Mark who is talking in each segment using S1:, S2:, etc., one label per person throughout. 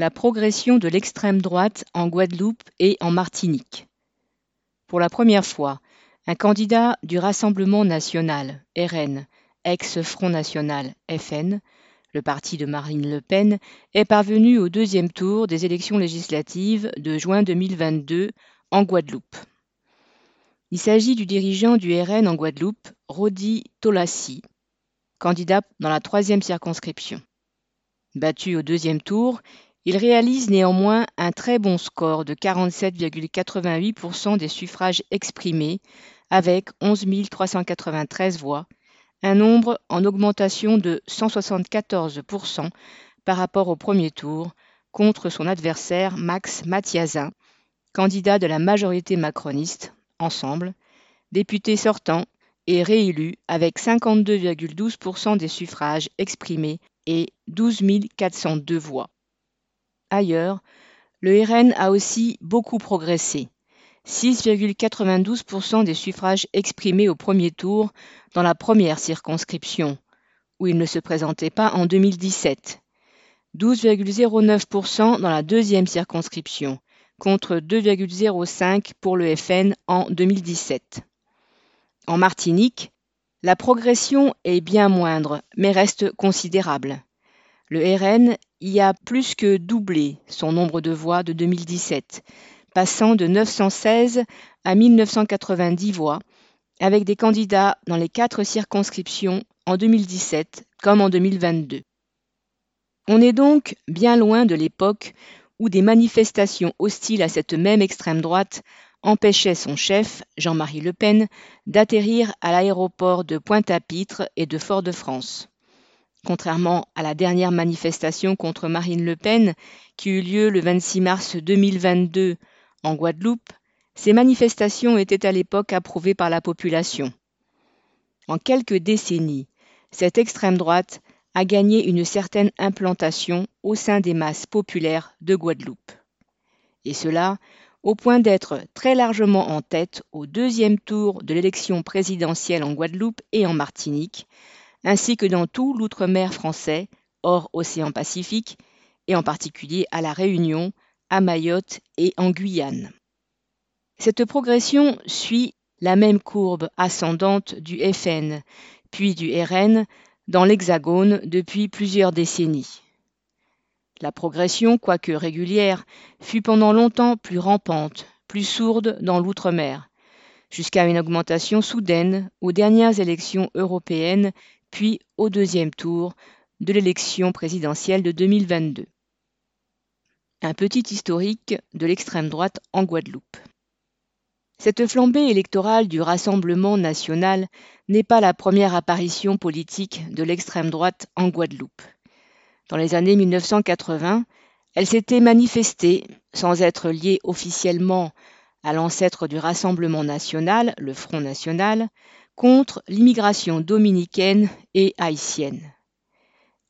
S1: la progression de l'extrême droite en Guadeloupe et en Martinique. Pour la première fois, un candidat du Rassemblement national, RN, ex-Front national, FN, le parti de Marine Le Pen, est parvenu au deuxième tour des élections législatives de juin 2022 en Guadeloupe. Il s'agit du dirigeant du RN en Guadeloupe, Rodi Tolassi, candidat dans la troisième circonscription. Battu au deuxième tour, il réalise néanmoins un très bon score de 47,88% des suffrages exprimés avec 11 393 voix, un nombre en augmentation de 174% par rapport au premier tour contre son adversaire Max Mathiazin, candidat de la majorité macroniste, Ensemble, député sortant et réélu avec 52,12% des suffrages exprimés et 12 402 voix. Ailleurs, le RN a aussi beaucoup progressé. 6,92% des suffrages exprimés au premier tour dans la première circonscription, où il ne se présentait pas en 2017. 12,09% dans la deuxième circonscription, contre 2,05 pour le FN en 2017. En Martinique, la progression est bien moindre, mais reste considérable. Le RN y a plus que doublé son nombre de voix de 2017, passant de 916 à 1990 voix, avec des candidats dans les quatre circonscriptions en 2017 comme en 2022. On est donc bien loin de l'époque où des manifestations hostiles à cette même extrême droite empêchaient son chef, Jean-Marie Le Pen, d'atterrir à l'aéroport de Pointe-à-Pitre et de Fort-de-France. Contrairement à la dernière manifestation contre Marine Le Pen, qui eut lieu le 26 mars 2022 en Guadeloupe, ces manifestations étaient à l'époque approuvées par la population. En quelques décennies, cette extrême droite a gagné une certaine implantation au sein des masses populaires de Guadeloupe. Et cela au point d'être très largement en tête au deuxième tour de l'élection présidentielle en Guadeloupe et en Martinique, ainsi que dans tout l'outre-mer français, hors océan Pacifique, et en particulier à La Réunion, à Mayotte et en Guyane. Cette progression suit la même courbe ascendante du FN, puis du RN, dans l'Hexagone depuis plusieurs décennies. La progression, quoique régulière, fut pendant longtemps plus rampante, plus sourde dans l'outre-mer, jusqu'à une augmentation soudaine aux dernières élections européennes puis au deuxième tour de l'élection présidentielle de 2022. Un petit historique de l'extrême droite en Guadeloupe. Cette flambée électorale du Rassemblement national n'est pas la première apparition politique de l'extrême droite en Guadeloupe. Dans les années 1980, elle s'était manifestée, sans être liée officiellement à l'ancêtre du Rassemblement national, le Front national, contre l'immigration dominicaine et haïtienne.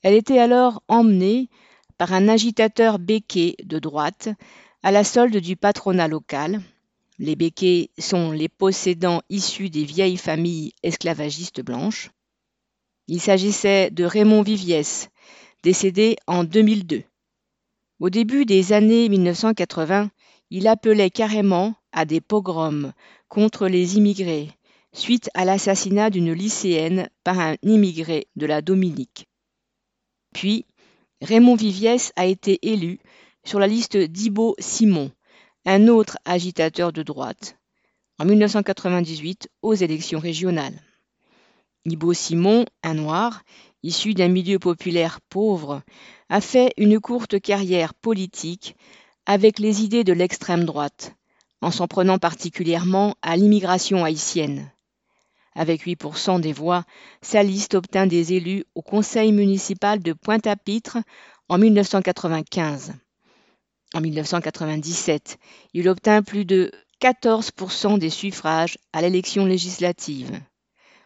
S1: Elle était alors emmenée par un agitateur béquet de droite à la solde du patronat local. Les béquets sont les possédants issus des vieilles familles esclavagistes blanches. Il s'agissait de Raymond Viviès, décédé en 2002. Au début des années 1980, il appelait carrément à des pogroms contre les immigrés, suite à l'assassinat d'une lycéenne par un immigré de la Dominique. Puis, Raymond Viviès a été élu sur la liste d'Ibo Simon, un autre agitateur de droite, en 1998 aux élections régionales. Ibo Simon, un noir, issu d'un milieu populaire pauvre, a fait une courte carrière politique avec les idées de l'extrême droite, en s'en prenant particulièrement à l'immigration haïtienne. Avec 8% des voix, sa liste obtint des élus au conseil municipal de Pointe-à-Pitre en 1995. En 1997, il obtint plus de 14% des suffrages à l'élection législative.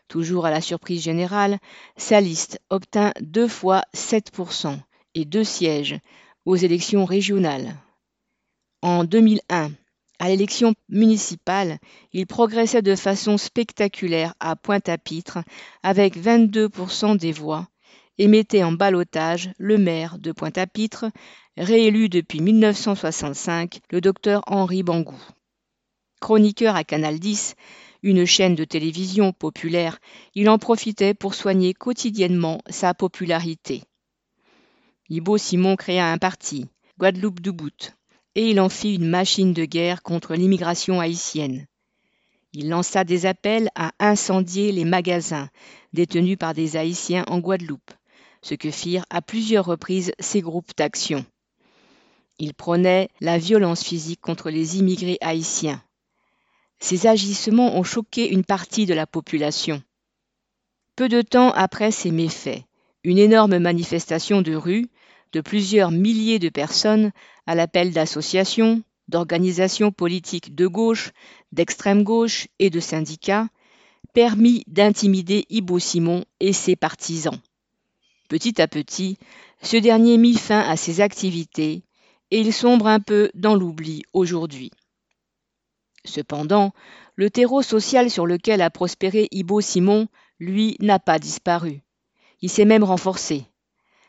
S1: Toujours à la surprise générale, sa liste obtint deux fois 7% et deux sièges aux élections régionales. En 2001, à l'élection municipale, il progressait de façon spectaculaire à Pointe-à-Pitre avec 22% des voix et mettait en balotage le maire de Pointe-à-Pitre, réélu depuis 1965, le docteur Henri Bangou. Chroniqueur à Canal 10, une chaîne de télévision populaire, il en profitait pour soigner quotidiennement sa popularité. Ibo Simon créa un parti, Guadeloupe Dubut, et il en fit une machine de guerre contre l'immigration haïtienne. Il lança des appels à incendier les magasins détenus par des Haïtiens en Guadeloupe, ce que firent à plusieurs reprises ces groupes d'action. Il prônait la violence physique contre les immigrés haïtiens. Ces agissements ont choqué une partie de la population. Peu de temps après ces méfaits, une énorme manifestation de rue de plusieurs milliers de personnes à l'appel d'associations, d'organisations politiques de gauche, d'extrême gauche et de syndicats permit d'intimider Ibo Simon et ses partisans. Petit à petit, ce dernier mit fin à ses activités et il sombre un peu dans l'oubli aujourd'hui. Cependant, le terreau social sur lequel a prospéré Ibo Simon, lui, n'a pas disparu. Il s'est même renforcé.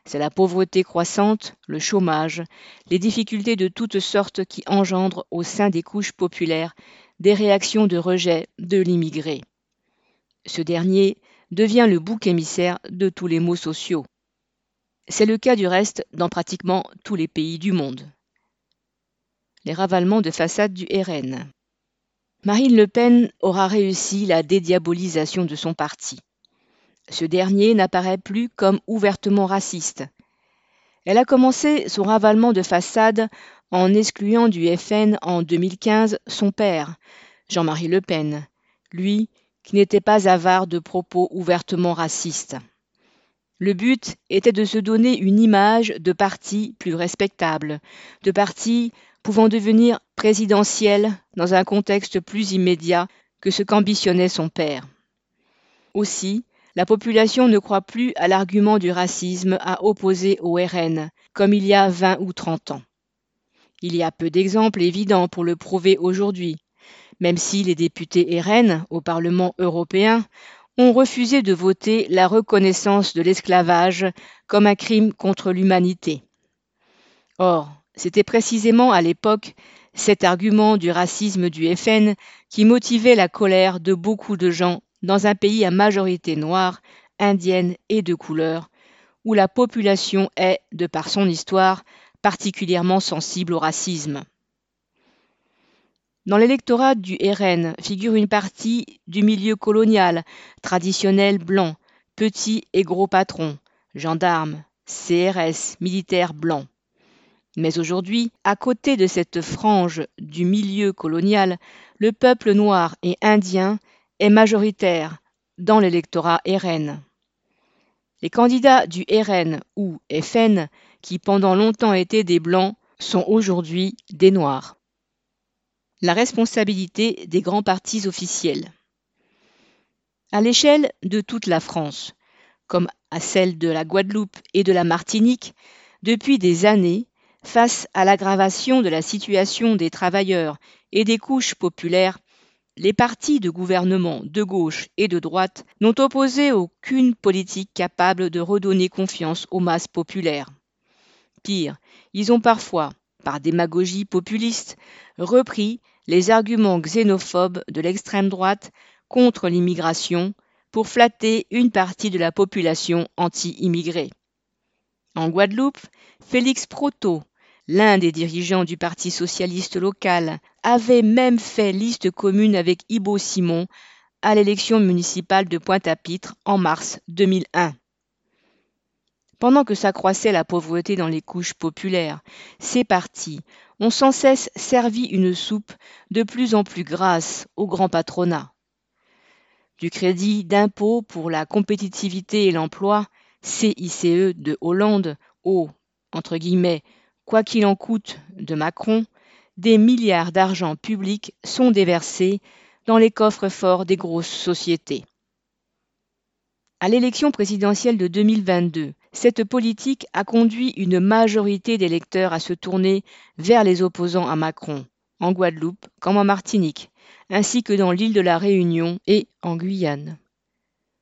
S1: C'est la pauvreté croissante, le chômage, les difficultés de toutes sortes qui engendrent au sein des couches populaires des réactions de rejet de l'immigré. Ce dernier devient le bouc émissaire de tous les maux sociaux. C'est le cas du reste dans pratiquement tous les pays du monde. Les ravalements de façade du RN. Marine Le Pen aura réussi la dédiabolisation de son parti. Ce dernier n'apparaît plus comme ouvertement raciste. Elle a commencé son ravalement de façade en excluant du FN en 2015 son père, Jean-Marie Le Pen, lui qui n'était pas avare de propos ouvertement racistes. Le but était de se donner une image de parti plus respectable, de parti pouvant devenir présidentielle dans un contexte plus immédiat que ce qu'ambitionnait son père. Aussi, la population ne croit plus à l'argument du racisme à opposer au RN, comme il y a 20 ou 30 ans. Il y a peu d'exemples évidents pour le prouver aujourd'hui, même si les députés RN au Parlement européen ont refusé de voter la reconnaissance de l'esclavage comme un crime contre l'humanité. Or, c'était précisément à l'époque cet argument du racisme du FN qui motivait la colère de beaucoup de gens dans un pays à majorité noire, indienne et de couleur, où la population est, de par son histoire, particulièrement sensible au racisme. Dans l'électorat du RN figure une partie du milieu colonial, traditionnel blanc, petit et gros patrons, gendarmes, CRS, militaires blancs. Mais aujourd'hui, à côté de cette frange du milieu colonial, le peuple noir et indien est majoritaire dans l'électorat RN. Les candidats du RN ou FN, qui pendant longtemps étaient des blancs, sont aujourd'hui des noirs. La responsabilité des grands partis officiels. À l'échelle de toute la France, comme à celle de la Guadeloupe et de la Martinique, depuis des années, Face à l'aggravation de la situation des travailleurs et des couches populaires, les partis de gouvernement de gauche et de droite n'ont opposé aucune politique capable de redonner confiance aux masses populaires. Pire, ils ont parfois, par démagogie populiste, repris les arguments xénophobes de l'extrême droite contre l'immigration pour flatter une partie de la population anti-immigrée. En Guadeloupe, Félix Proto, l'un des dirigeants du Parti socialiste local, avait même fait liste commune avec Ibo Simon à l'élection municipale de Pointe-à-Pitre en mars 2001. Pendant que s'accroissait la pauvreté dans les couches populaires, ces partis ont sans cesse servi une soupe de plus en plus grasse au grand patronat. Du crédit d'impôt pour la compétitivité et l'emploi, CICE de Hollande, au entre guillemets quoi qu'il en coûte de Macron, des milliards d'argent public sont déversés dans les coffres forts des grosses sociétés. À l'élection présidentielle de 2022, cette politique a conduit une majorité d'électeurs à se tourner vers les opposants à Macron, en Guadeloupe comme en Martinique, ainsi que dans l'île de la Réunion et en Guyane.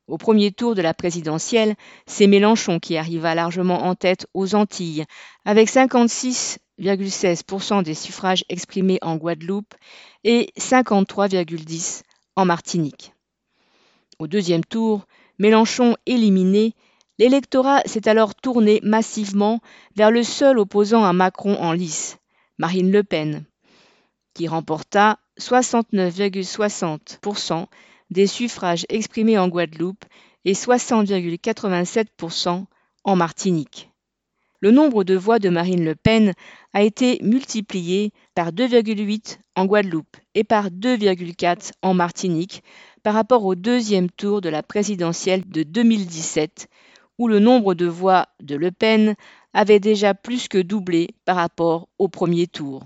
S1: Au premier tour de la présidentielle, c'est Mélenchon qui arriva largement en tête aux Antilles, avec 56,16% des suffrages exprimés en Guadeloupe et 53,10% en Martinique. Au deuxième tour, Mélenchon éliminé, l'électorat s'est alors tourné massivement vers le seul opposant à Macron en lice, Marine Le Pen, qui remporta 69,60% des suffrages exprimés en Guadeloupe et 60,87% en Martinique. Le nombre de voix de Marine Le Pen a été multiplié par 2,8 en Guadeloupe et par 2,4 en Martinique par rapport au deuxième tour de la présidentielle de 2017, où le nombre de voix de Le Pen avait déjà plus que doublé par rapport au premier tour.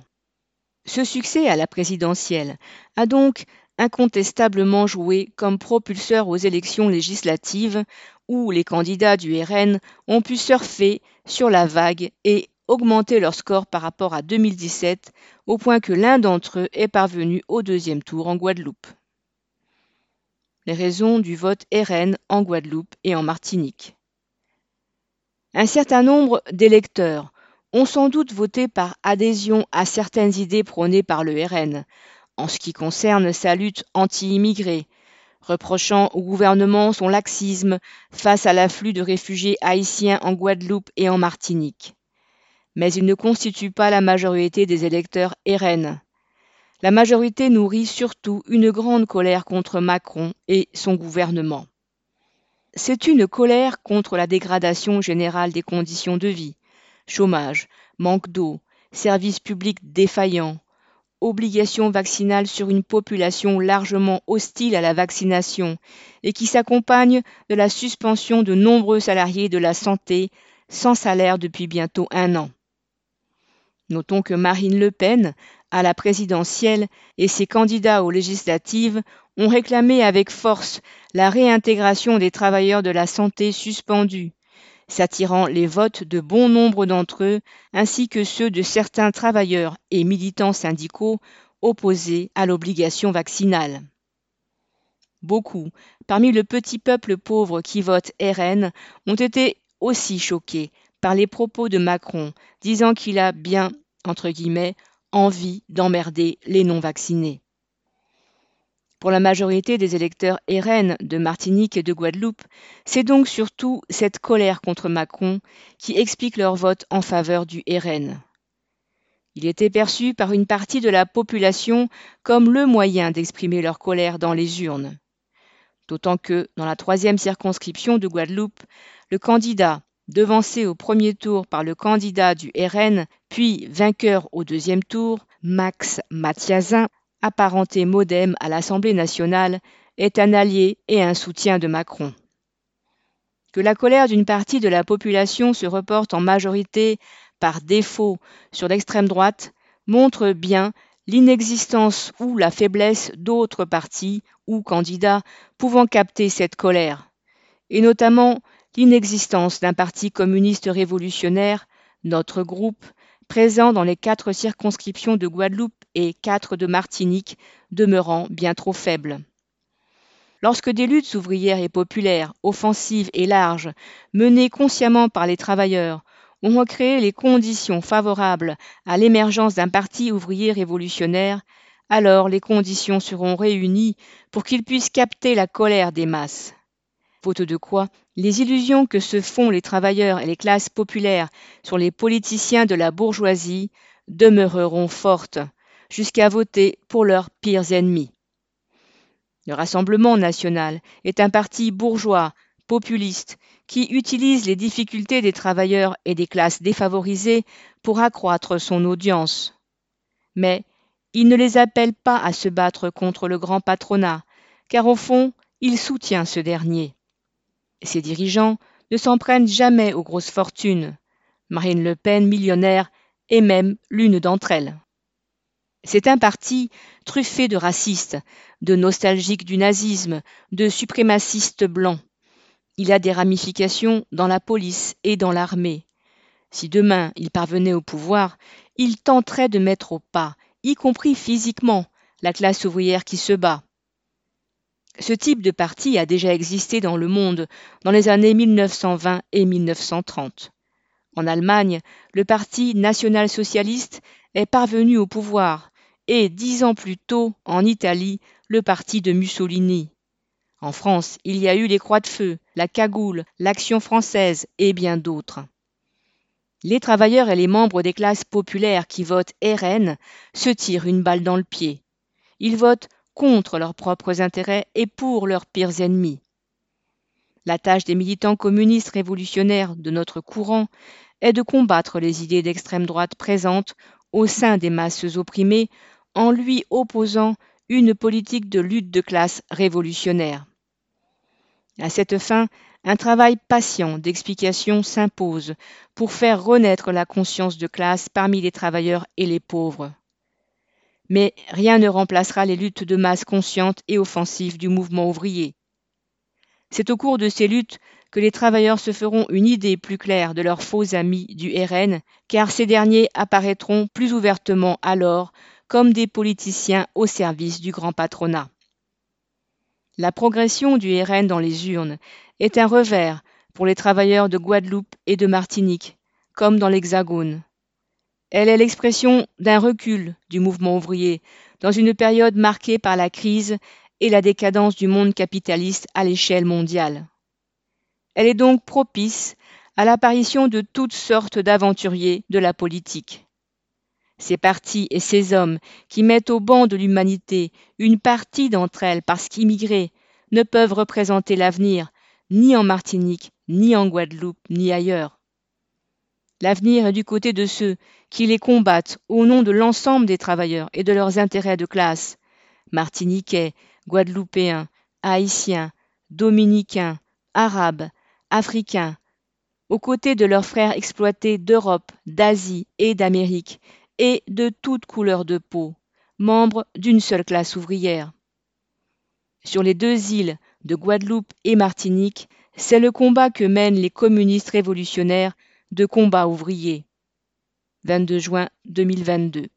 S1: Ce succès à la présidentielle a donc incontestablement joué comme propulseur aux élections législatives où les candidats du RN ont pu surfer sur la vague et augmenter leur score par rapport à 2017 au point que l'un d'entre eux est parvenu au deuxième tour en Guadeloupe. Les raisons du vote RN en Guadeloupe et en Martinique. Un certain nombre d'électeurs ont sans doute voté par adhésion à certaines idées prônées par le RN, en ce qui concerne sa lutte anti-immigrés, reprochant au gouvernement son laxisme face à l'afflux de réfugiés haïtiens en Guadeloupe et en Martinique. Mais il ne constitue pas la majorité des électeurs RN. La majorité nourrit surtout une grande colère contre Macron et son gouvernement. C'est une colère contre la dégradation générale des conditions de vie, chômage, manque d'eau, services publics défaillants, obligation vaccinale sur une population largement hostile à la vaccination et qui s'accompagne de la suspension de nombreux salariés de la santé sans salaire depuis bientôt un an. Notons que Marine Le Pen, à la présidentielle, et ses candidats aux législatives ont réclamé avec force la réintégration des travailleurs de la santé suspendus, s'attirant les votes de bon nombre d'entre eux, ainsi que ceux de certains travailleurs et militants syndicaux opposés à l'obligation vaccinale. Beaucoup, parmi le petit peuple pauvre qui vote RN, ont été aussi choqués par les propos de Macron, disant qu'il a bien, entre guillemets, envie d'emmerder les non-vaccinés. Pour la majorité des électeurs RN de Martinique et de Guadeloupe, c'est donc surtout cette colère contre Macron qui explique leur vote en faveur du RN. Il était perçu par une partie de la population comme le moyen d'exprimer leur colère dans les urnes. D'autant que, dans la troisième circonscription de Guadeloupe, le candidat, devancé au premier tour par le candidat du RN, puis vainqueur au deuxième tour, Max Mathiazin, apparenté modem à l'Assemblée nationale, est un allié et un soutien de Macron. Que la colère d'une partie de la population se reporte en majorité par défaut sur l'extrême droite montre bien l'inexistence ou la faiblesse d'autres partis ou candidats pouvant capter cette colère, et notamment l'inexistence d'un parti communiste révolutionnaire, notre groupe, présent dans les quatre circonscriptions de Guadeloupe et quatre de Martinique, demeurant bien trop faibles. Lorsque des luttes ouvrières et populaires, offensives et larges, menées consciemment par les travailleurs, ont recréé les conditions favorables à l'émergence d'un parti ouvrier révolutionnaire, alors les conditions seront réunies pour qu'il puisse capter la colère des masses. Faute de quoi, les illusions que se font les travailleurs et les classes populaires sur les politiciens de la bourgeoisie demeureront fortes, jusqu'à voter pour leurs pires ennemis. Le Rassemblement national est un parti bourgeois, populiste, qui utilise les difficultés des travailleurs et des classes défavorisées pour accroître son audience. Mais il ne les appelle pas à se battre contre le grand patronat, car au fond, il soutient ce dernier. Ses dirigeants ne s'en prennent jamais aux grosses fortunes. Marine Le Pen, millionnaire, est même l'une d'entre elles. C'est un parti truffé de racistes, de nostalgiques du nazisme, de suprémacistes blancs. Il a des ramifications dans la police et dans l'armée. Si demain il parvenait au pouvoir, il tenterait de mettre au pas, y compris physiquement, la classe ouvrière qui se bat. Ce type de parti a déjà existé dans le monde dans les années 1920 et 1930. En Allemagne, le Parti national-socialiste est parvenu au pouvoir et dix ans plus tôt, en Italie, le parti de Mussolini. En France, il y a eu les Croix de Feu, la Cagoule, l'Action française et bien d'autres. Les travailleurs et les membres des classes populaires qui votent RN se tirent une balle dans le pied. Ils votent contre leurs propres intérêts et pour leurs pires ennemis. La tâche des militants communistes révolutionnaires de notre courant est de combattre les idées d'extrême droite présentes au sein des masses opprimées en lui opposant une politique de lutte de classe révolutionnaire. À cette fin, un travail patient d'explication s'impose pour faire renaître la conscience de classe parmi les travailleurs et les pauvres mais rien ne remplacera les luttes de masse conscientes et offensives du mouvement ouvrier. C'est au cours de ces luttes que les travailleurs se feront une idée plus claire de leurs faux amis du RN, car ces derniers apparaîtront plus ouvertement alors comme des politiciens au service du grand patronat. La progression du RN dans les urnes est un revers pour les travailleurs de Guadeloupe et de Martinique, comme dans l'Hexagone. Elle est l'expression d'un recul du mouvement ouvrier dans une période marquée par la crise et la décadence du monde capitaliste à l'échelle mondiale. Elle est donc propice à l'apparition de toutes sortes d'aventuriers de la politique. Ces partis et ces hommes qui mettent au banc de l'humanité une partie d'entre elles parce qu'immigrés ne peuvent représenter l'avenir ni en Martinique, ni en Guadeloupe, ni ailleurs. L'avenir est du côté de ceux qui les combattent au nom de l'ensemble des travailleurs et de leurs intérêts de classe. Martiniquais, Guadeloupéens, Haïtiens, Dominicains, Arabes, Africains, aux côtés de leurs frères exploités d'Europe, d'Asie et d'Amérique, et de toutes couleurs de peau, membres d'une seule classe ouvrière. Sur les deux îles de Guadeloupe et Martinique, c'est le combat que mènent les communistes révolutionnaires de combat ouvrier. 22 juin 2022.